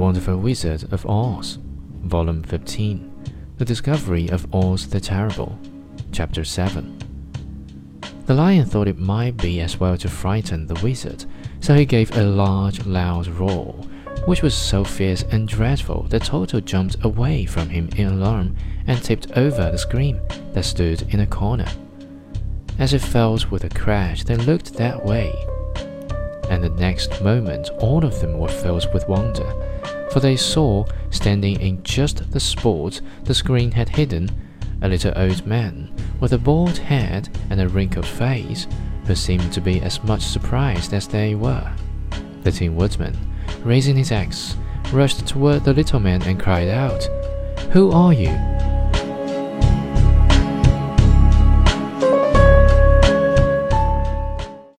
Wonderful Wizard of Oz, Volume 15 The Discovery of Oz the Terrible, Chapter 7. The lion thought it might be as well to frighten the wizard, so he gave a large, loud roar, which was so fierce and dreadful that Toto jumped away from him in alarm and tipped over the screen that stood in a corner. As it fell with a crash, they looked that way and the next moment all of them were filled with wonder, for they saw, standing in just the spot the screen had hidden, a little old man with a bald head and a wrinkled face, who seemed to be as much surprised as they were. The Tin Woodman, raising his axe, rushed toward the little man and cried out, Who are you?